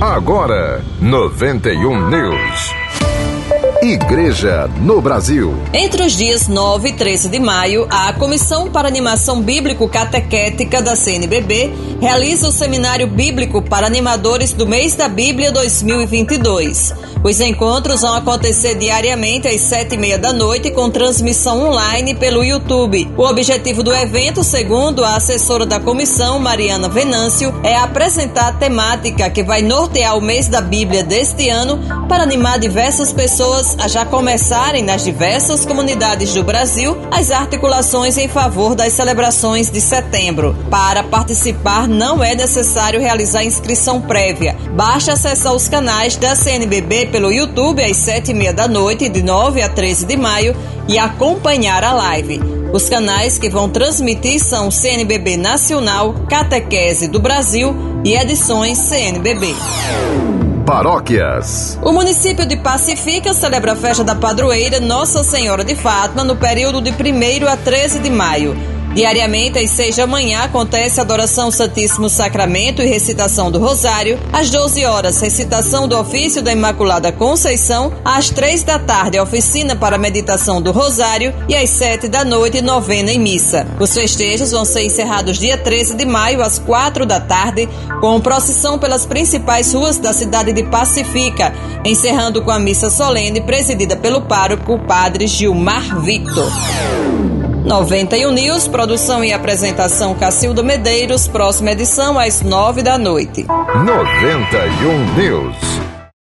Agora, 91 News. Igreja no Brasil. Entre os dias 9 e 13 de maio, a Comissão para Animação Bíblico Catequética da CNBB realiza o Seminário Bíblico para Animadores do Mês da Bíblia 2022. Os encontros vão acontecer diariamente às sete e meia da noite com transmissão online pelo YouTube. O objetivo do evento, segundo a assessora da comissão, Mariana Venâncio, é apresentar a temática que vai nortear o mês da Bíblia deste ano para animar diversas pessoas a já começarem nas diversas comunidades do Brasil as articulações em favor das celebrações de setembro. Para participar, não é necessário realizar inscrição prévia. Basta acessar os canais da CNBB pelo YouTube às sete e meia da noite, de 9 a 13 de maio, e acompanhar a live. Os canais que vão transmitir são CNBB Nacional, Catequese do Brasil e edições CNBB. Paróquias. O município de Pacifica celebra a festa da padroeira Nossa Senhora de Fátima no período de 1 a 13 de maio. Diariamente, às seis da manhã, acontece a adoração ao Santíssimo Sacramento e recitação do Rosário. Às 12 horas, recitação do ofício da Imaculada Conceição. Às três da tarde, oficina para meditação do Rosário. E às sete da noite, novena em missa. Os festejos vão ser encerrados dia 13 de maio, às quatro da tarde, com procissão pelas principais ruas da cidade de Pacifica, encerrando com a missa solene presidida pelo pároco Padre Gilmar Victor. 91 News, produção e apresentação Cacildo Medeiros, próxima edição às 9 da noite. 91 News.